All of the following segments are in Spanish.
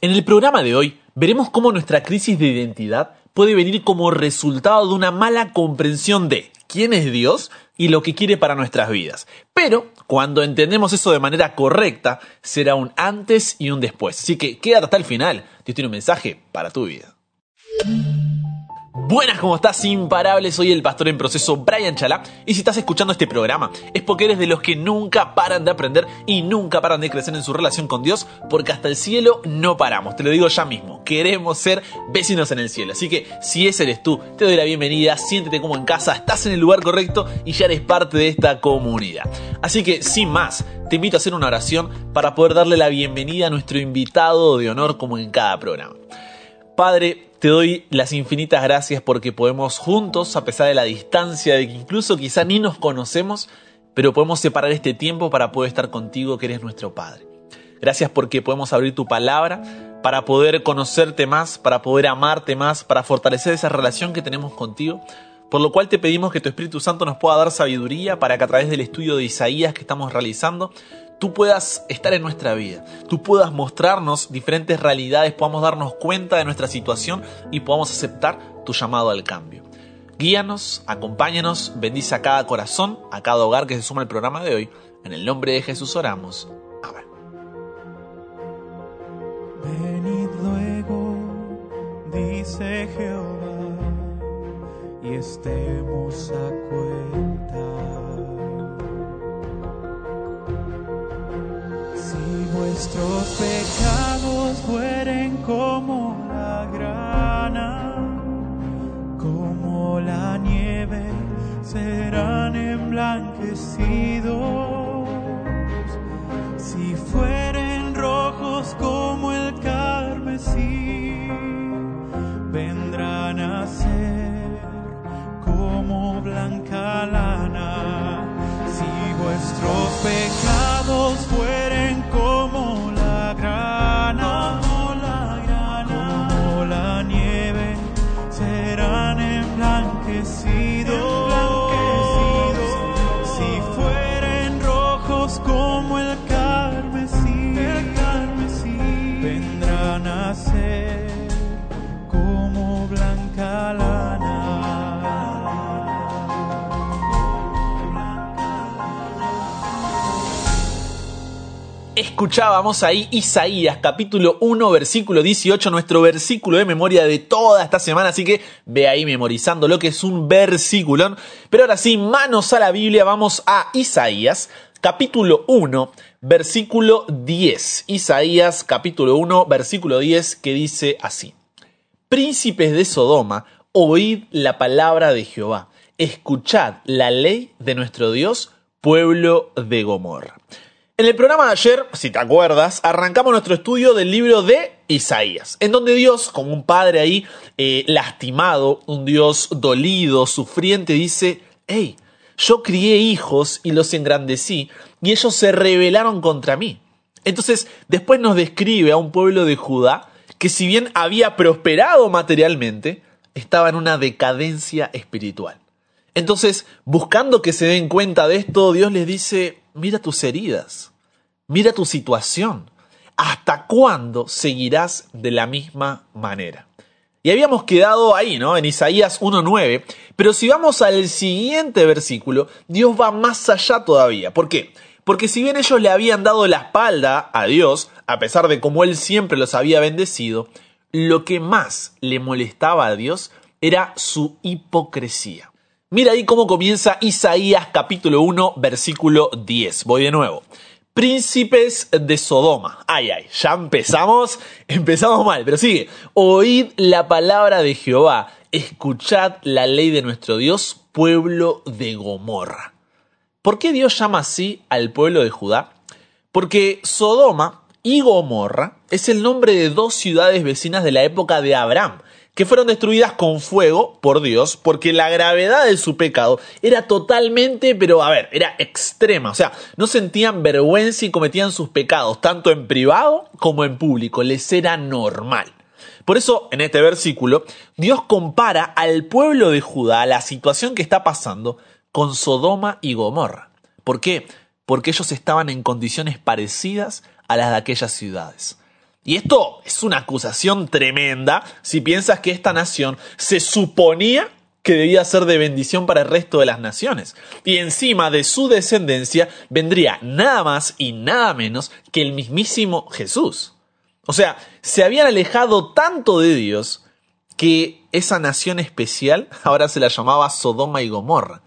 En el programa de hoy veremos cómo nuestra crisis de identidad puede venir como resultado de una mala comprensión de quién es Dios y lo que quiere para nuestras vidas. Pero cuando entendemos eso de manera correcta, será un antes y un después. Así que quédate hasta el final, Dios tiene un mensaje para tu vida. Buenas, ¿cómo estás? Imparable, soy el pastor en proceso Brian Chala y si estás escuchando este programa es porque eres de los que nunca paran de aprender y nunca paran de crecer en su relación con Dios porque hasta el cielo no paramos, te lo digo ya mismo, queremos ser vecinos en el cielo, así que si ese eres tú, te doy la bienvenida, siéntete como en casa, estás en el lugar correcto y ya eres parte de esta comunidad. Así que sin más, te invito a hacer una oración para poder darle la bienvenida a nuestro invitado de honor como en cada programa. Padre, te doy las infinitas gracias porque podemos juntos, a pesar de la distancia, de que incluso quizá ni nos conocemos, pero podemos separar este tiempo para poder estar contigo, que eres nuestro Padre. Gracias porque podemos abrir tu palabra para poder conocerte más, para poder amarte más, para fortalecer esa relación que tenemos contigo. Por lo cual te pedimos que tu Espíritu Santo nos pueda dar sabiduría para que a través del estudio de Isaías que estamos realizando tú puedas estar en nuestra vida, tú puedas mostrarnos diferentes realidades, podamos darnos cuenta de nuestra situación y podamos aceptar tu llamado al cambio. Guíanos, acompáñanos, bendice a cada corazón, a cada hogar que se suma al programa de hoy. En el nombre de Jesús oramos. Amén. Venid luego, dice Jehová, y estemos a cuenta. Vuestros pecados fueren como la grana, como la nieve, serán emblanquecidos. Si fueren rojos como el carmesí, vendrán a ser como blanca lana. Si vuestros pecados Escuchábamos ahí Isaías capítulo 1 versículo 18, nuestro versículo de memoria de toda esta semana, así que ve ahí memorizando lo que es un versículo. Pero ahora sí, manos a la Biblia, vamos a Isaías capítulo 1 versículo 10. Isaías capítulo 1 versículo 10 que dice así. Príncipes de Sodoma, oíd la palabra de Jehová, escuchad la ley de nuestro Dios, pueblo de Gomorra. En el programa de ayer, si te acuerdas, arrancamos nuestro estudio del libro de Isaías, en donde Dios, como un padre ahí eh, lastimado, un Dios dolido, sufriente, dice, hey, yo crié hijos y los engrandecí, y ellos se rebelaron contra mí. Entonces, después nos describe a un pueblo de Judá que si bien había prosperado materialmente, estaba en una decadencia espiritual. Entonces, buscando que se den cuenta de esto, Dios les dice, mira tus heridas, mira tu situación. ¿Hasta cuándo seguirás de la misma manera? Y habíamos quedado ahí, ¿no? En Isaías 1.9. Pero si vamos al siguiente versículo, Dios va más allá todavía. ¿Por qué? Porque si bien ellos le habían dado la espalda a Dios, a pesar de cómo Él siempre los había bendecido, lo que más le molestaba a Dios era su hipocresía. Mira ahí cómo comienza Isaías capítulo 1 versículo 10. Voy de nuevo. Príncipes de Sodoma. Ay, ay, ya empezamos. Empezamos mal, pero sigue. Oíd la palabra de Jehová. Escuchad la ley de nuestro Dios, pueblo de Gomorra. ¿Por qué Dios llama así al pueblo de Judá? Porque Sodoma y Gomorra es el nombre de dos ciudades vecinas de la época de Abraham que fueron destruidas con fuego por Dios, porque la gravedad de su pecado era totalmente, pero a ver, era extrema, o sea, no sentían vergüenza y cometían sus pecados, tanto en privado como en público, les era normal. Por eso, en este versículo, Dios compara al pueblo de Judá, la situación que está pasando, con Sodoma y Gomorra. ¿Por qué? Porque ellos estaban en condiciones parecidas a las de aquellas ciudades. Y esto es una acusación tremenda si piensas que esta nación se suponía que debía ser de bendición para el resto de las naciones. Y encima de su descendencia vendría nada más y nada menos que el mismísimo Jesús. O sea, se habían alejado tanto de Dios que esa nación especial ahora se la llamaba Sodoma y Gomorra.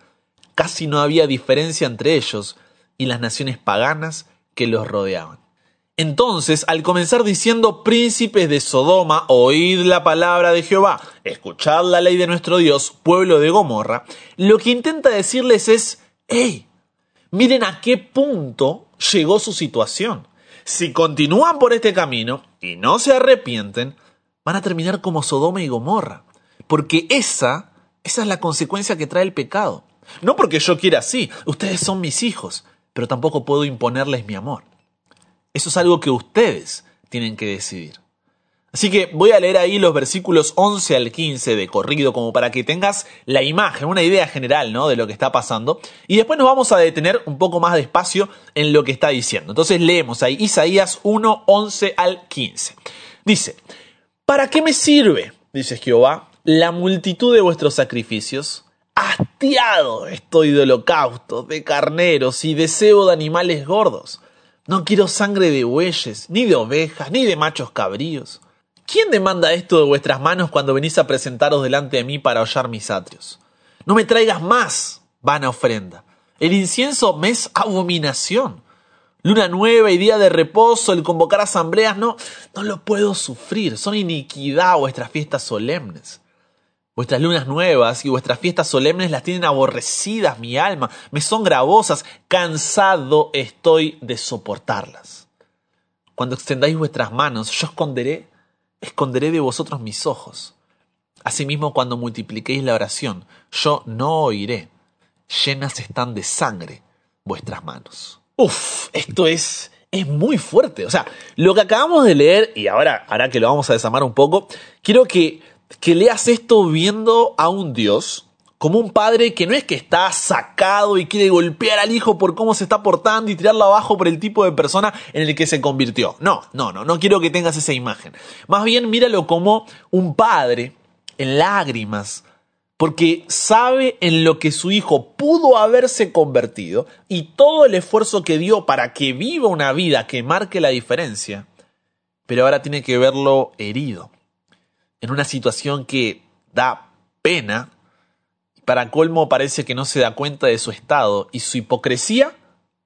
Casi no había diferencia entre ellos y las naciones paganas que los rodeaban. Entonces, al comenzar diciendo, príncipes de Sodoma, oíd la palabra de Jehová, escuchad la ley de nuestro Dios, pueblo de Gomorra, lo que intenta decirles es, hey, miren a qué punto llegó su situación. Si continúan por este camino y no se arrepienten, van a terminar como Sodoma y Gomorra. Porque esa, esa es la consecuencia que trae el pecado. No porque yo quiera así, ustedes son mis hijos, pero tampoco puedo imponerles mi amor. Eso es algo que ustedes tienen que decidir. Así que voy a leer ahí los versículos 11 al 15 de corrido como para que tengas la imagen, una idea general ¿no? de lo que está pasando. Y después nos vamos a detener un poco más despacio en lo que está diciendo. Entonces leemos ahí Isaías 1, 11 al 15. Dice, ¿para qué me sirve, dice Jehová, la multitud de vuestros sacrificios? Hastiado estoy de holocaustos, de carneros y deseo de animales gordos no quiero sangre de bueyes, ni de ovejas, ni de machos cabríos. ¿Quién demanda esto de vuestras manos cuando venís a presentaros delante de mí para hollar mis atrios? No me traigas más, vana ofrenda. El incienso me es abominación. Luna nueva y día de reposo, el convocar asambleas, no, no lo puedo sufrir. Son iniquidad vuestras fiestas solemnes. Vuestras lunas nuevas y vuestras fiestas solemnes las tienen aborrecidas mi alma, me son gravosas, cansado estoy de soportarlas. Cuando extendáis vuestras manos, yo esconderé, esconderé de vosotros mis ojos. Asimismo, cuando multipliquéis la oración, yo no oiré. Llenas están de sangre vuestras manos. Uf, esto es, es muy fuerte. O sea, lo que acabamos de leer, y ahora, ahora que lo vamos a desamar un poco, quiero que que leas esto viendo a un Dios como un padre que no es que está sacado y quiere golpear al hijo por cómo se está portando y tirarlo abajo por el tipo de persona en el que se convirtió. No, no, no, no quiero que tengas esa imagen. Más bien míralo como un padre en lágrimas, porque sabe en lo que su hijo pudo haberse convertido y todo el esfuerzo que dio para que viva una vida que marque la diferencia, pero ahora tiene que verlo herido en una situación que da pena, para colmo parece que no se da cuenta de su estado y su hipocresía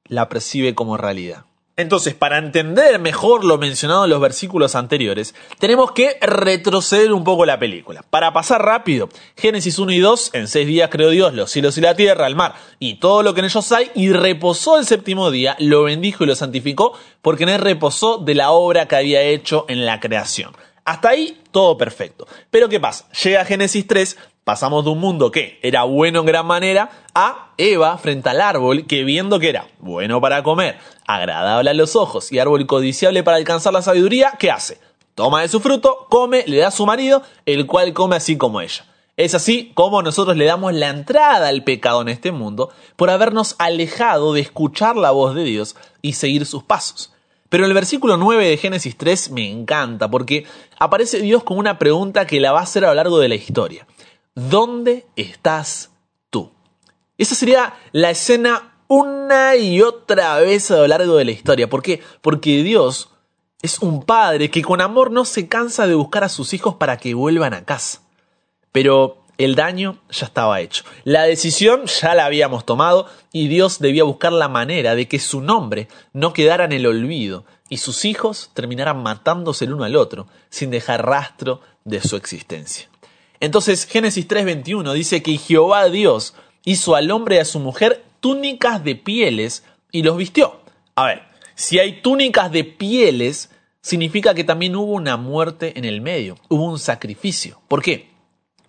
la percibe como realidad. Entonces, para entender mejor lo mencionado en los versículos anteriores, tenemos que retroceder un poco la película. Para pasar rápido, Génesis 1 y 2, en seis días creó Dios los cielos y la tierra, el mar y todo lo que en ellos hay, y reposó el séptimo día, lo bendijo y lo santificó, porque en él reposó de la obra que había hecho en la creación. Hasta ahí todo perfecto. Pero ¿qué pasa? Llega Génesis 3, pasamos de un mundo que era bueno en gran manera a Eva frente al árbol que viendo que era bueno para comer, agradable a los ojos y árbol codiciable para alcanzar la sabiduría, ¿qué hace? Toma de su fruto, come, le da a su marido, el cual come así como ella. Es así como nosotros le damos la entrada al pecado en este mundo por habernos alejado de escuchar la voz de Dios y seguir sus pasos. Pero el versículo 9 de Génesis 3 me encanta porque aparece Dios con una pregunta que la va a hacer a lo largo de la historia. ¿Dónde estás tú? Esa sería la escena una y otra vez a lo largo de la historia. ¿Por qué? Porque Dios es un padre que con amor no se cansa de buscar a sus hijos para que vuelvan a casa. Pero el daño ya estaba hecho. La decisión ya la habíamos tomado y Dios debía buscar la manera de que su nombre no quedara en el olvido y sus hijos terminaran matándose el uno al otro sin dejar rastro de su existencia. Entonces Génesis 3:21 dice que Jehová Dios hizo al hombre y a su mujer túnicas de pieles y los vistió. A ver, si hay túnicas de pieles, significa que también hubo una muerte en el medio, hubo un sacrificio. ¿Por qué?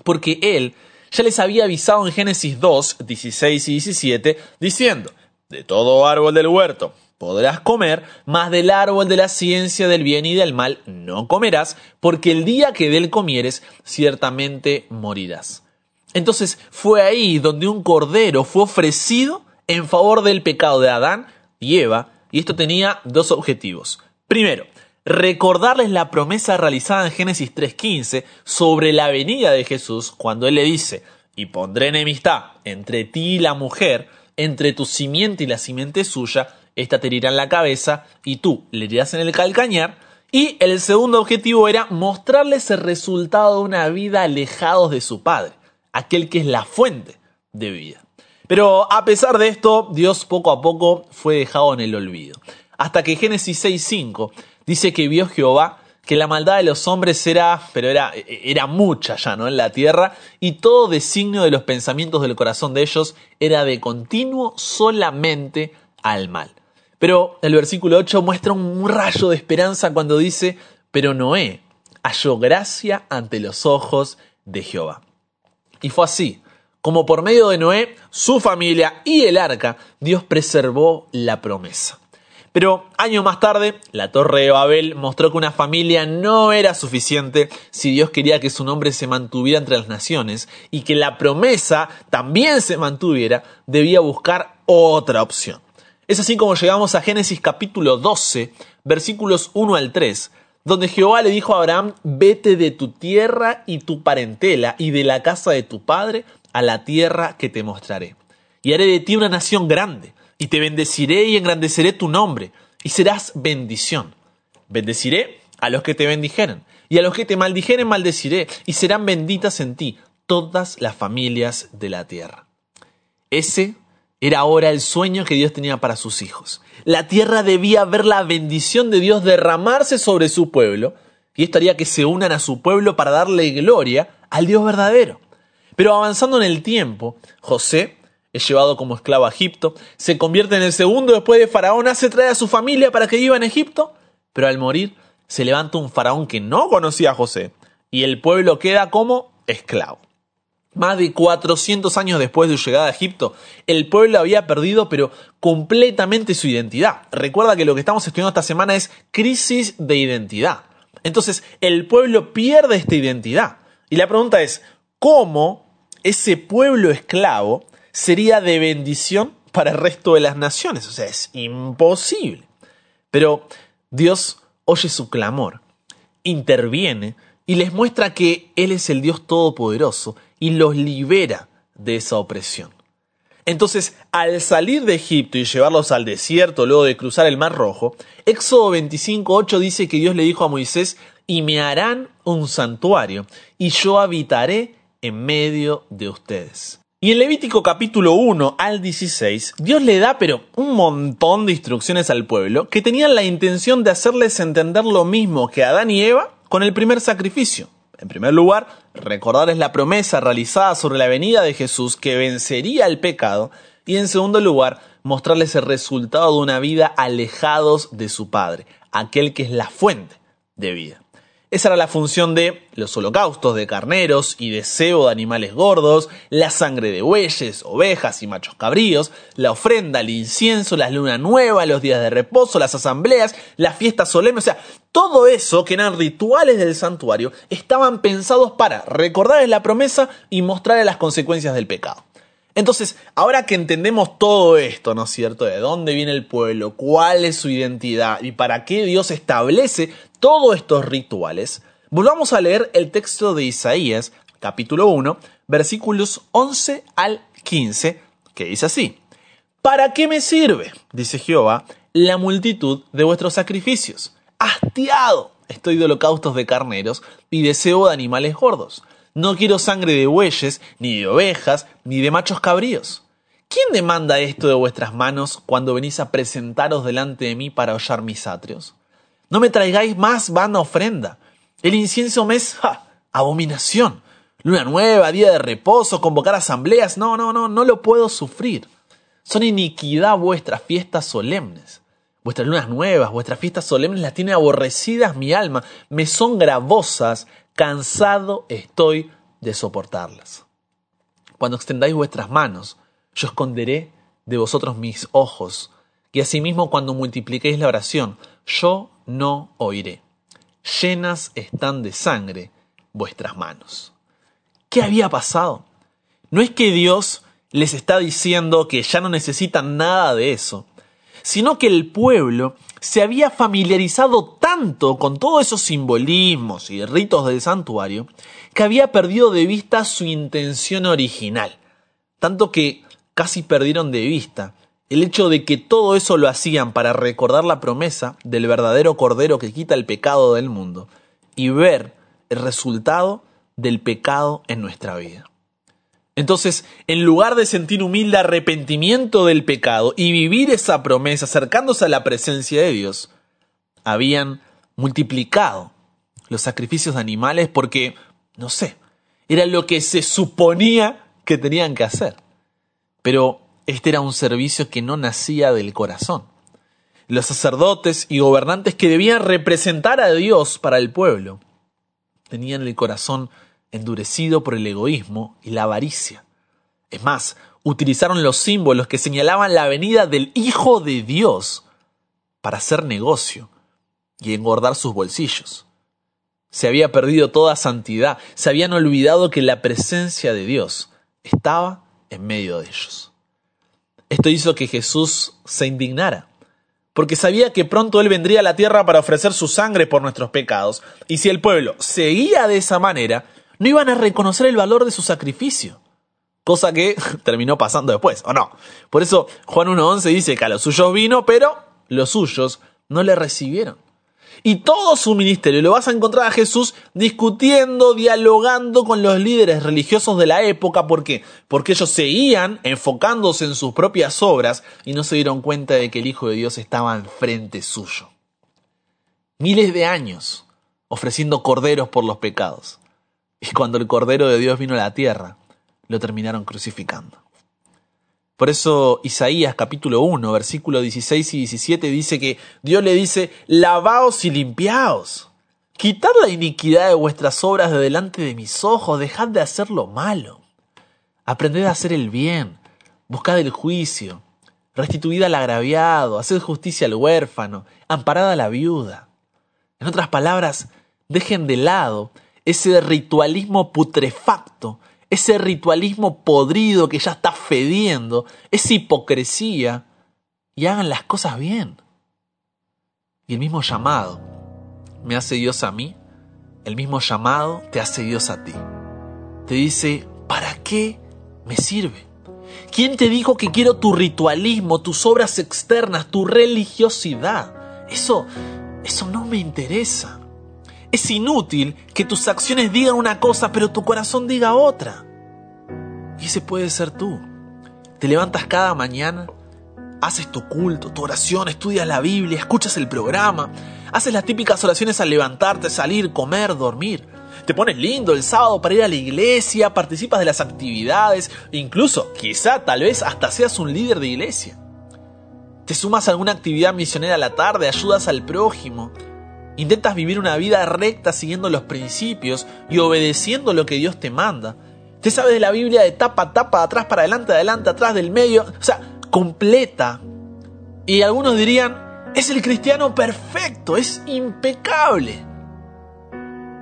Porque él ya les había avisado en Génesis 2, 16 y 17, diciendo, de todo árbol del huerto podrás comer, mas del árbol de la ciencia del bien y del mal no comerás, porque el día que de él comieres, ciertamente morirás. Entonces fue ahí donde un cordero fue ofrecido en favor del pecado de Adán y Eva, y esto tenía dos objetivos. Primero, recordarles la promesa realizada en Génesis 3.15 sobre la venida de Jesús cuando Él le dice, y pondré enemistad entre ti y la mujer, entre tu simiente y la simiente suya, esta te herirá en la cabeza y tú le herirás en el calcañar. Y el segundo objetivo era mostrarles el resultado de una vida alejados de su Padre, aquel que es la fuente de vida. Pero a pesar de esto, Dios poco a poco fue dejado en el olvido. Hasta que Génesis 6.5 dice que vio Jehová que la maldad de los hombres era, pero era, era mucha ya, ¿no? En la tierra, y todo designio de los pensamientos del corazón de ellos era de continuo solamente al mal. Pero el versículo 8 muestra un rayo de esperanza cuando dice, pero Noé halló gracia ante los ojos de Jehová. Y fue así, como por medio de Noé, su familia y el arca, Dios preservó la promesa. Pero años más tarde, la Torre de Babel mostró que una familia no era suficiente si Dios quería que su nombre se mantuviera entre las naciones y que la promesa también se mantuviera, debía buscar otra opción. Es así como llegamos a Génesis capítulo 12, versículos 1 al 3, donde Jehová le dijo a Abraham, vete de tu tierra y tu parentela y de la casa de tu padre a la tierra que te mostraré. Y haré de ti una nación grande y te bendeciré y engrandeceré tu nombre, y serás bendición. Bendeciré a los que te bendijeren, y a los que te maldijeren maldeciré, y serán benditas en ti todas las familias de la tierra. Ese era ahora el sueño que Dios tenía para sus hijos. La tierra debía ver la bendición de Dios derramarse sobre su pueblo, y esto haría que se unan a su pueblo para darle gloria al Dios verdadero. Pero avanzando en el tiempo, José es llevado como esclavo a Egipto, se convierte en el segundo después de Faraón, hace traer a su familia para que viva en Egipto, pero al morir se levanta un faraón que no conocía a José y el pueblo queda como esclavo. Más de 400 años después de su llegada a Egipto, el pueblo había perdido pero completamente su identidad. Recuerda que lo que estamos estudiando esta semana es crisis de identidad. Entonces, el pueblo pierde esta identidad. Y la pregunta es, ¿cómo ese pueblo esclavo sería de bendición para el resto de las naciones. O sea, es imposible. Pero Dios oye su clamor, interviene y les muestra que Él es el Dios Todopoderoso y los libera de esa opresión. Entonces, al salir de Egipto y llevarlos al desierto luego de cruzar el Mar Rojo, Éxodo 25.8 dice que Dios le dijo a Moisés, y me harán un santuario, y yo habitaré en medio de ustedes. Y en Levítico capítulo 1 al 16, Dios le da pero un montón de instrucciones al pueblo que tenían la intención de hacerles entender lo mismo que Adán y Eva con el primer sacrificio. En primer lugar, recordarles la promesa realizada sobre la venida de Jesús que vencería el pecado. Y en segundo lugar, mostrarles el resultado de una vida alejados de su Padre, aquel que es la fuente de vida. Esa era la función de los holocaustos de carneros y de cebo de animales gordos, la sangre de bueyes, ovejas y machos cabríos, la ofrenda, el incienso, las lunas nuevas, los días de reposo, las asambleas, las fiestas solemnes, o sea, todo eso que eran rituales del santuario estaban pensados para recordarles la promesa y mostrarles las consecuencias del pecado. Entonces, ahora que entendemos todo esto, ¿no es cierto? De dónde viene el pueblo, cuál es su identidad y para qué Dios establece todos estos rituales, volvamos a leer el texto de Isaías, capítulo 1, versículos 11 al 15, que dice así. ¿Para qué me sirve, dice Jehová, la multitud de vuestros sacrificios? Hastiado estoy de holocaustos de carneros y deseo de animales gordos no quiero sangre de bueyes, ni de ovejas, ni de machos cabríos. ¿Quién demanda esto de vuestras manos cuando venís a presentaros delante de mí para hollar mis atrios? No me traigáis más vana ofrenda. El incienso me es abominación. Luna nueva, día de reposo, convocar asambleas. No, no, no, no lo puedo sufrir. Son iniquidad vuestras fiestas solemnes. Vuestras lunas nuevas, vuestras fiestas solemnes las tiene aborrecidas mi alma, me son gravosas, cansado estoy de soportarlas. Cuando extendáis vuestras manos, yo esconderé de vosotros mis ojos, y asimismo cuando multipliquéis la oración, yo no oiré. Llenas están de sangre vuestras manos. ¿Qué había pasado? No es que Dios les está diciendo que ya no necesitan nada de eso, sino que el pueblo se había familiarizado tanto con todos esos simbolismos y ritos del santuario que había perdido de vista su intención original, tanto que casi perdieron de vista el hecho de que todo eso lo hacían para recordar la promesa del verdadero Cordero que quita el pecado del mundo y ver el resultado del pecado en nuestra vida. Entonces, en lugar de sentir humilde arrepentimiento del pecado y vivir esa promesa acercándose a la presencia de Dios, habían multiplicado los sacrificios de animales porque, no sé, era lo que se suponía que tenían que hacer. Pero este era un servicio que no nacía del corazón. Los sacerdotes y gobernantes que debían representar a Dios para el pueblo tenían el corazón endurecido por el egoísmo y la avaricia. Es más, utilizaron los símbolos que señalaban la venida del Hijo de Dios para hacer negocio y engordar sus bolsillos. Se había perdido toda santidad, se habían olvidado que la presencia de Dios estaba en medio de ellos. Esto hizo que Jesús se indignara, porque sabía que pronto Él vendría a la tierra para ofrecer su sangre por nuestros pecados, y si el pueblo seguía de esa manera, no iban a reconocer el valor de su sacrificio. Cosa que terminó pasando después, ¿o no? Por eso Juan 1.11 dice que a los suyos vino, pero los suyos no le recibieron. Y todo su ministerio lo vas a encontrar a Jesús discutiendo, dialogando con los líderes religiosos de la época. ¿Por qué? Porque ellos seguían enfocándose en sus propias obras y no se dieron cuenta de que el Hijo de Dios estaba enfrente suyo. Miles de años ofreciendo corderos por los pecados. Y cuando el Cordero de Dios vino a la tierra, lo terminaron crucificando. Por eso Isaías capítulo 1, versículo 16 y 17 dice que Dios le dice, lavaos y limpiaos. Quitad la iniquidad de vuestras obras de delante de mis ojos, dejad de hacer lo malo. Aprended a hacer el bien, buscad el juicio, restituid al agraviado, haced justicia al huérfano, amparad a la viuda. En otras palabras, dejen de lado ese ritualismo putrefacto, ese ritualismo podrido que ya está fediendo, esa hipocresía, y hagan las cosas bien. Y el mismo llamado me hace Dios a mí, el mismo llamado te hace Dios a ti. Te dice, ¿para qué me sirve? ¿Quién te dijo que quiero tu ritualismo, tus obras externas, tu religiosidad? Eso, eso no me interesa. Es inútil que tus acciones digan una cosa pero tu corazón diga otra. Y ese puede ser tú. Te levantas cada mañana, haces tu culto, tu oración, estudias la Biblia, escuchas el programa, haces las típicas oraciones al levantarte, salir, comer, dormir. Te pones lindo el sábado para ir a la iglesia, participas de las actividades, incluso, quizá, tal vez hasta seas un líder de iglesia. Te sumas a alguna actividad misionera a la tarde, ayudas al prójimo, Intentas vivir una vida recta siguiendo los principios y obedeciendo lo que Dios te manda. Te sabes de la Biblia de tapa a tapa, atrás para adelante, adelante, atrás, del medio, o sea, completa. Y algunos dirían, es el cristiano perfecto, es impecable.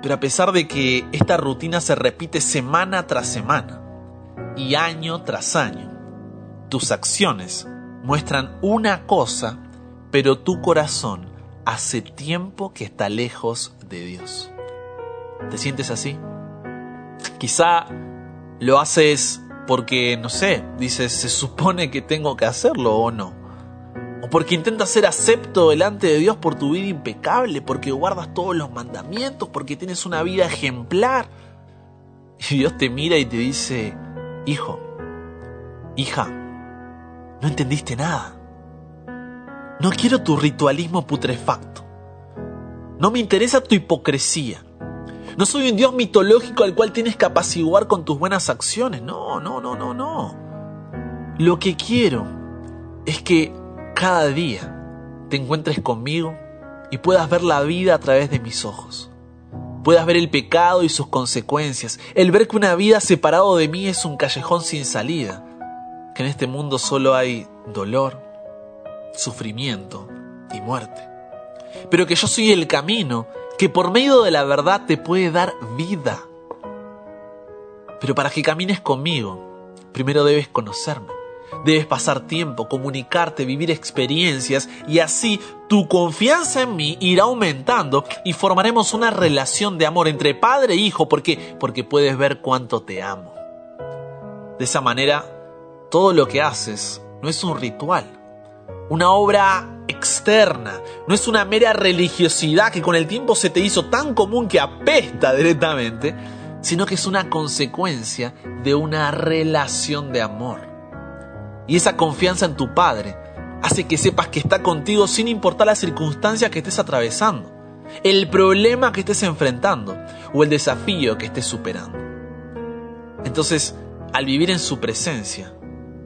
Pero a pesar de que esta rutina se repite semana tras semana y año tras año, tus acciones muestran una cosa, pero tu corazón hace tiempo que está lejos de Dios. ¿Te sientes así? Quizá lo haces porque, no sé, dices, se supone que tengo que hacerlo o no. O porque intentas ser acepto delante de Dios por tu vida impecable, porque guardas todos los mandamientos, porque tienes una vida ejemplar. Y Dios te mira y te dice, hijo, hija, no entendiste nada. No quiero tu ritualismo putrefacto. No me interesa tu hipocresía. No soy un Dios mitológico al cual tienes que apaciguar con tus buenas acciones. No, no, no, no, no. Lo que quiero es que cada día te encuentres conmigo y puedas ver la vida a través de mis ojos. Puedas ver el pecado y sus consecuencias. El ver que una vida separado de mí es un callejón sin salida. Que en este mundo solo hay dolor, sufrimiento y muerte. Pero que yo soy el camino que por medio de la verdad te puede dar vida. Pero para que camines conmigo, primero debes conocerme. Debes pasar tiempo, comunicarte, vivir experiencias y así tu confianza en mí irá aumentando y formaremos una relación de amor entre padre e hijo porque porque puedes ver cuánto te amo. De esa manera, todo lo que haces no es un ritual, una obra externa, no es una mera religiosidad que con el tiempo se te hizo tan común que apesta directamente, sino que es una consecuencia de una relación de amor. Y esa confianza en tu Padre hace que sepas que está contigo sin importar las circunstancias que estés atravesando, el problema que estés enfrentando o el desafío que estés superando. Entonces, al vivir en su presencia,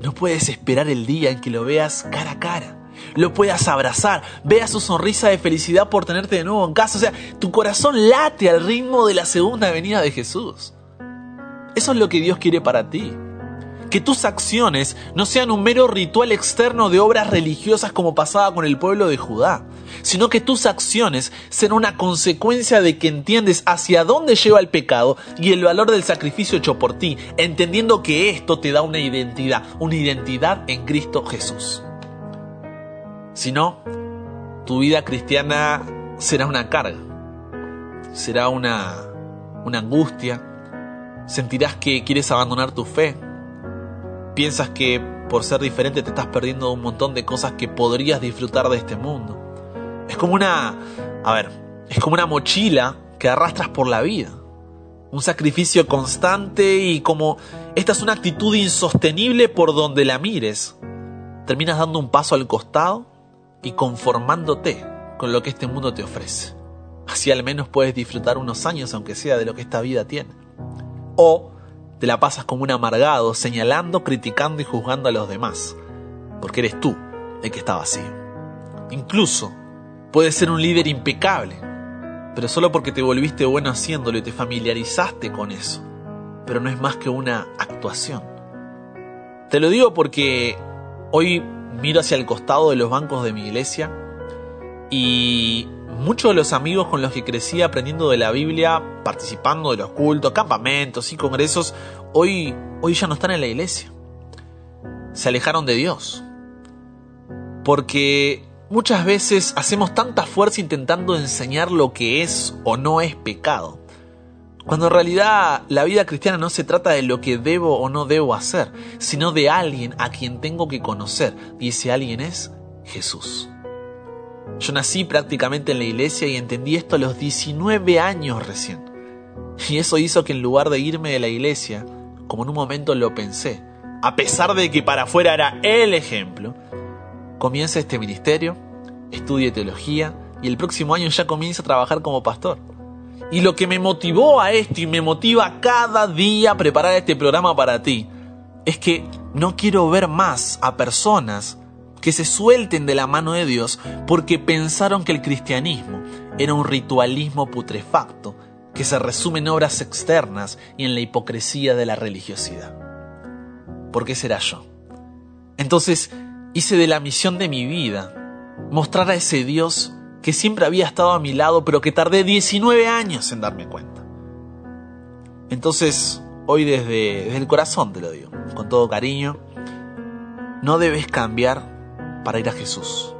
no puedes esperar el día en que lo veas cara a cara lo puedas abrazar, veas su sonrisa de felicidad por tenerte de nuevo en casa. O sea, tu corazón late al ritmo de la segunda venida de Jesús. Eso es lo que Dios quiere para ti. Que tus acciones no sean un mero ritual externo de obras religiosas como pasaba con el pueblo de Judá, sino que tus acciones sean una consecuencia de que entiendes hacia dónde lleva el pecado y el valor del sacrificio hecho por ti, entendiendo que esto te da una identidad, una identidad en Cristo Jesús. Si no, tu vida cristiana será una carga, será una, una angustia, sentirás que quieres abandonar tu fe, piensas que por ser diferente te estás perdiendo un montón de cosas que podrías disfrutar de este mundo. Es como una, a ver, es como una mochila que arrastras por la vida. Un sacrificio constante y como esta es una actitud insostenible por donde la mires. Terminas dando un paso al costado y conformándote con lo que este mundo te ofrece. Así al menos puedes disfrutar unos años, aunque sea de lo que esta vida tiene. O te la pasas como un amargado, señalando, criticando y juzgando a los demás, porque eres tú el que está vacío. Incluso puedes ser un líder impecable, pero solo porque te volviste bueno haciéndolo y te familiarizaste con eso. Pero no es más que una actuación. Te lo digo porque hoy miro hacia el costado de los bancos de mi iglesia y muchos de los amigos con los que crecí aprendiendo de la Biblia, participando de los cultos, campamentos y congresos, hoy, hoy ya no están en la iglesia. Se alejaron de Dios. Porque muchas veces hacemos tanta fuerza intentando enseñar lo que es o no es pecado cuando en realidad la vida cristiana no se trata de lo que debo o no debo hacer, sino de alguien a quien tengo que conocer. Y ese alguien es Jesús. Yo nací prácticamente en la iglesia y entendí esto a los 19 años recién. Y eso hizo que en lugar de irme de la iglesia, como en un momento lo pensé, a pesar de que para afuera era el ejemplo, comience este ministerio, estudie teología y el próximo año ya comienzo a trabajar como pastor. Y lo que me motivó a esto y me motiva cada día a preparar este programa para ti es que no quiero ver más a personas que se suelten de la mano de Dios porque pensaron que el cristianismo era un ritualismo putrefacto que se resume en obras externas y en la hipocresía de la religiosidad. ¿Por qué será yo? Entonces hice de la misión de mi vida mostrar a ese Dios que siempre había estado a mi lado, pero que tardé 19 años en darme cuenta. Entonces, hoy desde, el corazón te lo digo, con todo cariño, no debes cambiar para ir a Jesús.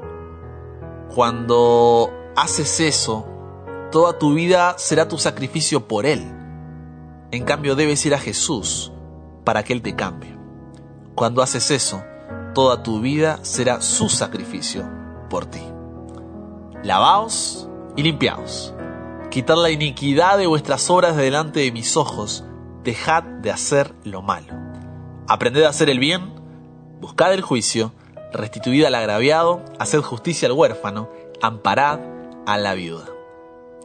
Cuando haces eso, toda tu vida será tu sacrificio por Él. En cambio, debes ir a Jesús para que Él te cambie. Cuando haces eso, toda tu vida será su sacrificio por ti lavaos y limpiaos. Quitad la iniquidad de vuestras obras de delante de mis ojos, dejad de hacer lo malo. Aprended a hacer el bien, buscad el juicio, restituid al agraviado, haced justicia al huérfano, amparad a la viuda.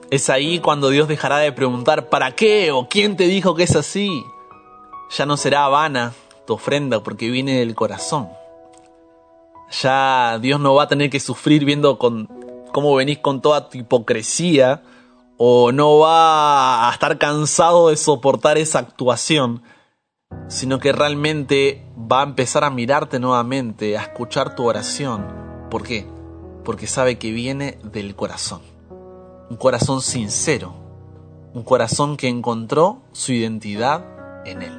Es ahí cuando Dios dejará de preguntar ¿para qué? o ¿quién te dijo que es así? Ya no será vana tu ofrenda porque viene del corazón. Ya Dios no va a tener que sufrir viendo con cómo venís con toda tu hipocresía o no va a estar cansado de soportar esa actuación, sino que realmente va a empezar a mirarte nuevamente, a escuchar tu oración. ¿Por qué? Porque sabe que viene del corazón. Un corazón sincero, un corazón que encontró su identidad en Él.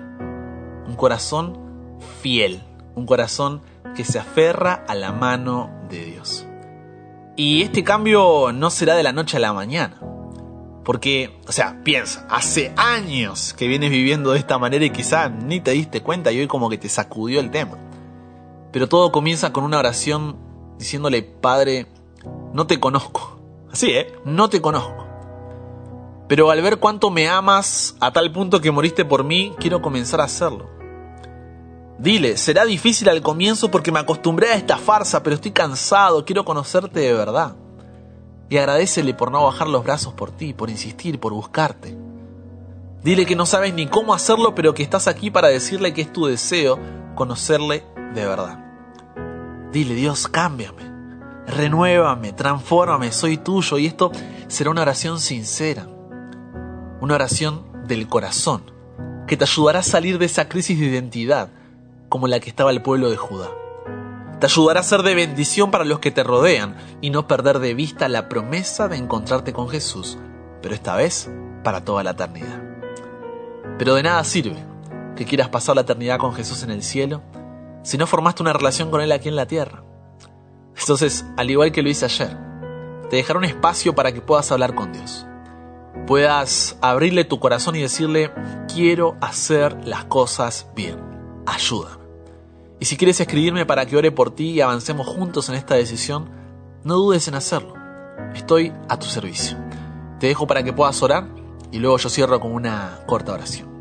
Un corazón fiel, un corazón que se aferra a la mano de Dios. Y este cambio no será de la noche a la mañana. Porque, o sea, piensa, hace años que vienes viviendo de esta manera y quizá ni te diste cuenta y hoy como que te sacudió el tema. Pero todo comienza con una oración diciéndole, Padre, no te conozco. Así, ¿eh? No te conozco. Pero al ver cuánto me amas a tal punto que moriste por mí, quiero comenzar a hacerlo. Dile, será difícil al comienzo porque me acostumbré a esta farsa, pero estoy cansado, quiero conocerte de verdad. Y agradecele por no bajar los brazos por ti, por insistir, por buscarte. Dile que no sabes ni cómo hacerlo, pero que estás aquí para decirle que es tu deseo conocerle de verdad. Dile, Dios, cámbiame, renuévame, transfórmame, soy tuyo. Y esto será una oración sincera, una oración del corazón, que te ayudará a salir de esa crisis de identidad como la que estaba el pueblo de Judá. Te ayudará a ser de bendición para los que te rodean y no perder de vista la promesa de encontrarte con Jesús, pero esta vez para toda la eternidad. Pero de nada sirve que quieras pasar la eternidad con Jesús en el cielo si no formaste una relación con Él aquí en la tierra. Entonces, al igual que lo hice ayer, te dejaré un espacio para que puedas hablar con Dios. Puedas abrirle tu corazón y decirle, quiero hacer las cosas bien. Ayúdame. Y si quieres escribirme para que ore por ti y avancemos juntos en esta decisión, no dudes en hacerlo. Estoy a tu servicio. Te dejo para que puedas orar y luego yo cierro con una corta oración.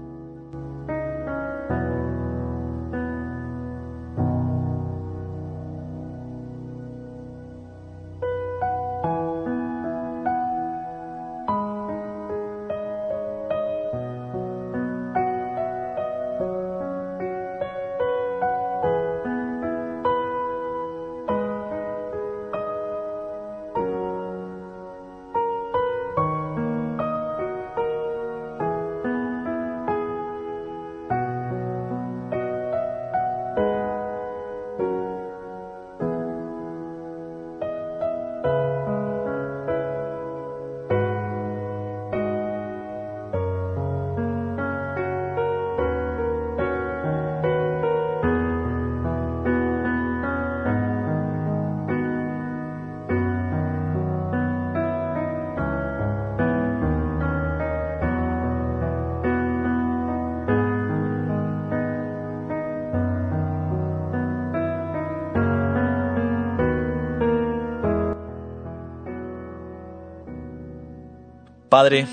Padre,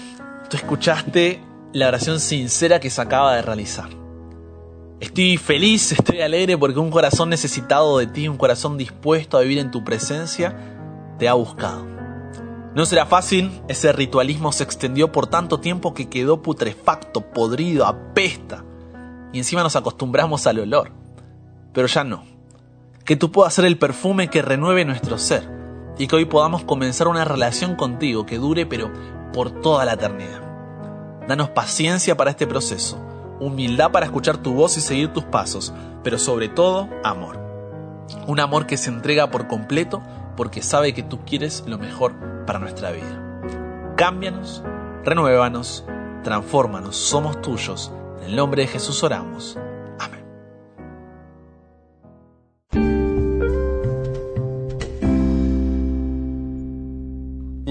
tú escuchaste la oración sincera que se acaba de realizar. Estoy feliz, estoy alegre porque un corazón necesitado de ti, un corazón dispuesto a vivir en tu presencia, te ha buscado. No será fácil, ese ritualismo se extendió por tanto tiempo que quedó putrefacto, podrido, apesta. Y encima nos acostumbramos al olor. Pero ya no. Que tú puedas ser el perfume que renueve nuestro ser y que hoy podamos comenzar una relación contigo que dure pero por toda la eternidad. Danos paciencia para este proceso, humildad para escuchar tu voz y seguir tus pasos, pero sobre todo amor. Un amor que se entrega por completo porque sabe que tú quieres lo mejor para nuestra vida. Cámbianos, renuévanos, transfórmanos, somos tuyos. En el nombre de Jesús oramos.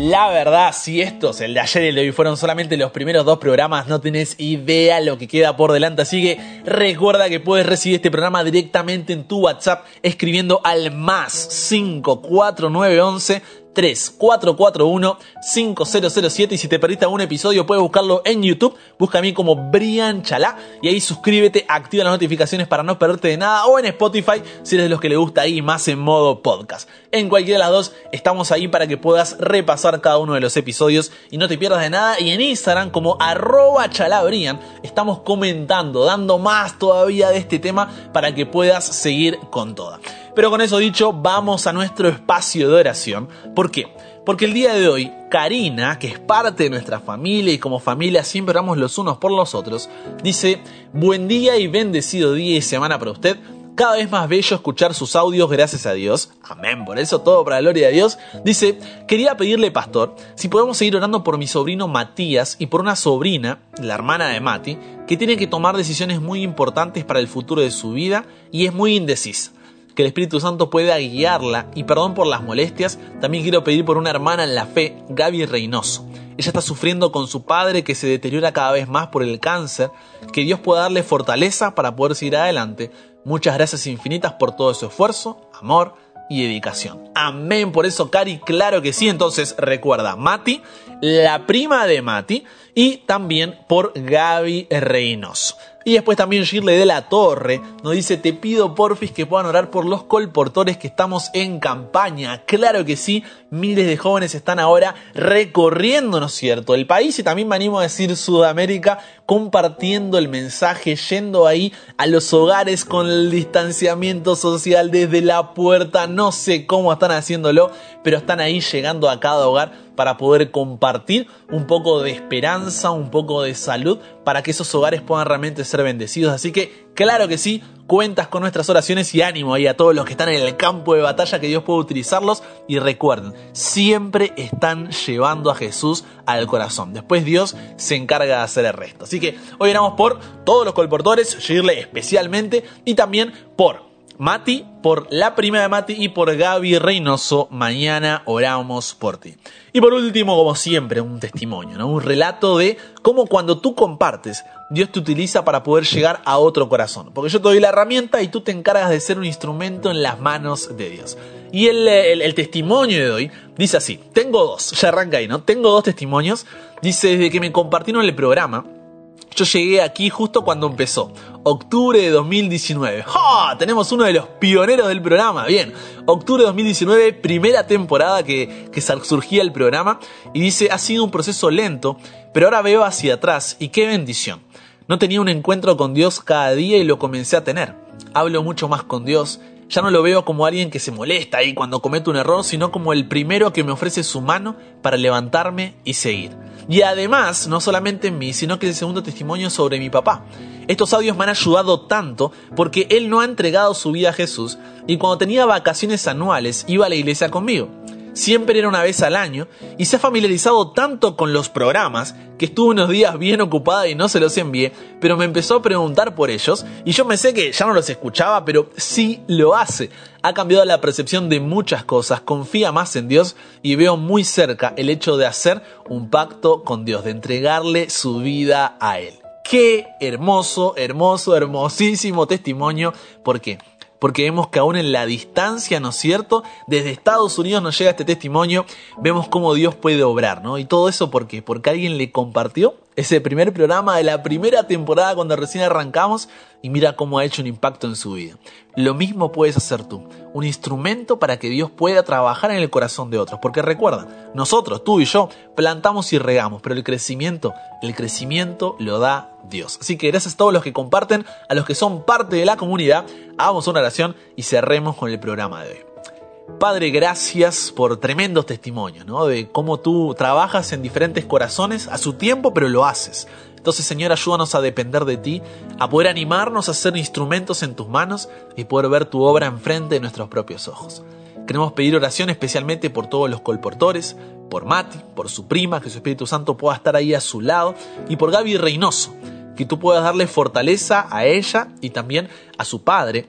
La verdad, si estos, el de ayer y el de hoy, fueron solamente los primeros dos programas, no tenés idea lo que queda por delante. Así que recuerda que puedes recibir este programa directamente en tu WhatsApp escribiendo al más 54911 3441-5007 y si te perdiste algún episodio puedes buscarlo en YouTube, busca a mí como Brian Chalá. Y ahí suscríbete, activa las notificaciones para no perderte de nada. O en Spotify si eres de los que le gusta ahí más en modo podcast. En cualquiera de las dos estamos ahí para que puedas repasar cada uno de los episodios. Y no te pierdas de nada. Y en Instagram como arroba chalabrian estamos comentando, dando más todavía de este tema para que puedas seguir con toda. Pero con eso dicho, vamos a nuestro espacio de oración. ¿Por qué? Porque el día de hoy, Karina, que es parte de nuestra familia y como familia siempre oramos los unos por los otros, dice, buen día y bendecido día y semana para usted. cada vez más bello escuchar sus audios, gracias a Dios. Amén, por eso todo para la gloria de Dios. Dice, quería pedirle, pastor, si podemos seguir orando por mi sobrino Matías y por una sobrina, la hermana de Mati, que tiene que tomar decisiones muy importantes para el futuro de su vida y es muy indecisa que el Espíritu Santo pueda guiarla y perdón por las molestias, también quiero pedir por una hermana en la fe, Gaby Reynoso. Ella está sufriendo con su padre que se deteriora cada vez más por el cáncer, que Dios pueda darle fortaleza para poder seguir adelante. Muchas gracias infinitas por todo su esfuerzo, amor y dedicación. Amén, por eso Cari, claro que sí. Entonces recuerda, Mati, la prima de Mati y también por Gaby Reynoso. Y después también Shirley de la Torre nos dice, te pido porfis que puedan orar por los colportores que estamos en campaña. Claro que sí, miles de jóvenes están ahora recorriendo, ¿no es cierto?, el país y también me animo a decir Sudamérica, compartiendo el mensaje, yendo ahí a los hogares con el distanciamiento social desde la puerta. No sé cómo están haciéndolo, pero están ahí llegando a cada hogar para poder compartir un poco de esperanza, un poco de salud, para que esos hogares puedan realmente ser bendecidos. Así que, claro que sí, cuentas con nuestras oraciones y ánimo ahí a todos los que están en el campo de batalla, que Dios pueda utilizarlos. Y recuerden, siempre están llevando a Jesús al corazón. Después Dios se encarga de hacer el resto. Así que hoy oramos por todos los colportores, Shirley especialmente, y también por Mati, por la prima de Mati y por Gaby Reynoso. Mañana oramos por ti. Y por último, como siempre, un testimonio, ¿no? un relato de cómo cuando tú compartes, Dios te utiliza para poder llegar a otro corazón. Porque yo te doy la herramienta y tú te encargas de ser un instrumento en las manos de Dios. Y el, el testimonio de hoy dice así, tengo dos, ya arranca ahí, ¿no? Tengo dos testimonios. Dice, desde que me compartieron el programa, yo llegué aquí justo cuando empezó, octubre de 2019. ¡Ja! Tenemos uno de los pioneros del programa. Bien, octubre de 2019, primera temporada que, que surgía el programa. Y dice, ha sido un proceso lento, pero ahora veo hacia atrás y qué bendición. No tenía un encuentro con Dios cada día y lo comencé a tener. Hablo mucho más con Dios. Ya no lo veo como alguien que se molesta ahí cuando comete un error, sino como el primero que me ofrece su mano para levantarme y seguir. Y además, no solamente en mí, sino que el segundo testimonio sobre mi papá. Estos audios me han ayudado tanto porque él no ha entregado su vida a Jesús y cuando tenía vacaciones anuales iba a la iglesia conmigo siempre era una vez al año, y se ha familiarizado tanto con los programas que estuvo unos días bien ocupada y no se los envié, pero me empezó a preguntar por ellos, y yo me sé que ya no los escuchaba, pero sí lo hace. Ha cambiado la percepción de muchas cosas, confía más en Dios y veo muy cerca el hecho de hacer un pacto con Dios, de entregarle su vida a Él. Qué hermoso, hermoso, hermosísimo testimonio. ¿Por qué? Porque vemos que aún en la distancia, ¿no es cierto? Desde Estados Unidos nos llega este testimonio, vemos cómo Dios puede obrar, ¿no? Y todo eso ¿por qué? Porque alguien le compartió ese primer programa de la primera temporada cuando recién arrancamos y mira cómo ha hecho un impacto en su vida. Lo mismo puedes hacer tú, un instrumento para que Dios pueda trabajar en el corazón de otros, porque recuerda, nosotros, tú y yo, plantamos y regamos, pero el crecimiento, el crecimiento lo da Dios. Así que gracias a todos los que comparten, a los que son parte de la comunidad, hagamos una oración y cerremos con el programa de hoy. Padre, gracias por tremendos testimonios, ¿no? De cómo tú trabajas en diferentes corazones a su tiempo, pero lo haces. Entonces, Señor, ayúdanos a depender de ti, a poder animarnos a ser instrumentos en tus manos y poder ver tu obra enfrente de nuestros propios ojos. Queremos pedir oración especialmente por todos los colportores, por Mati, por su prima, que su Espíritu Santo pueda estar ahí a su lado, y por Gaby Reynoso, que tú puedas darle fortaleza a ella y también a su padre,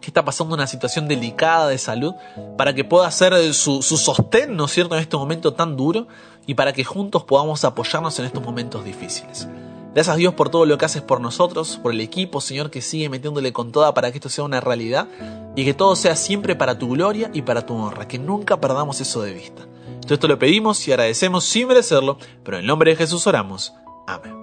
que está pasando una situación delicada de salud, para que pueda ser su, su sostén, ¿no es cierto?, en este momento tan duro y para que juntos podamos apoyarnos en estos momentos difíciles. Gracias a Dios por todo lo que haces por nosotros, por el equipo, Señor, que sigue metiéndole con toda para que esto sea una realidad y que todo sea siempre para tu gloria y para tu honra, que nunca perdamos eso de vista. Todo esto lo pedimos y agradecemos sin merecerlo, pero en nombre de Jesús oramos. Amén.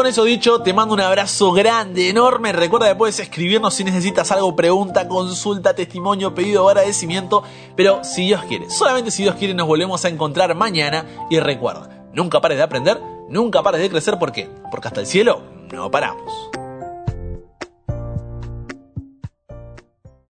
Con eso dicho, te mando un abrazo grande, enorme. Recuerda que puedes escribirnos si necesitas algo, pregunta, consulta, testimonio, pedido agradecimiento. Pero si Dios quiere, solamente si Dios quiere, nos volvemos a encontrar mañana. Y recuerda, nunca pares de aprender, nunca pares de crecer. ¿Por qué? Porque hasta el cielo no paramos.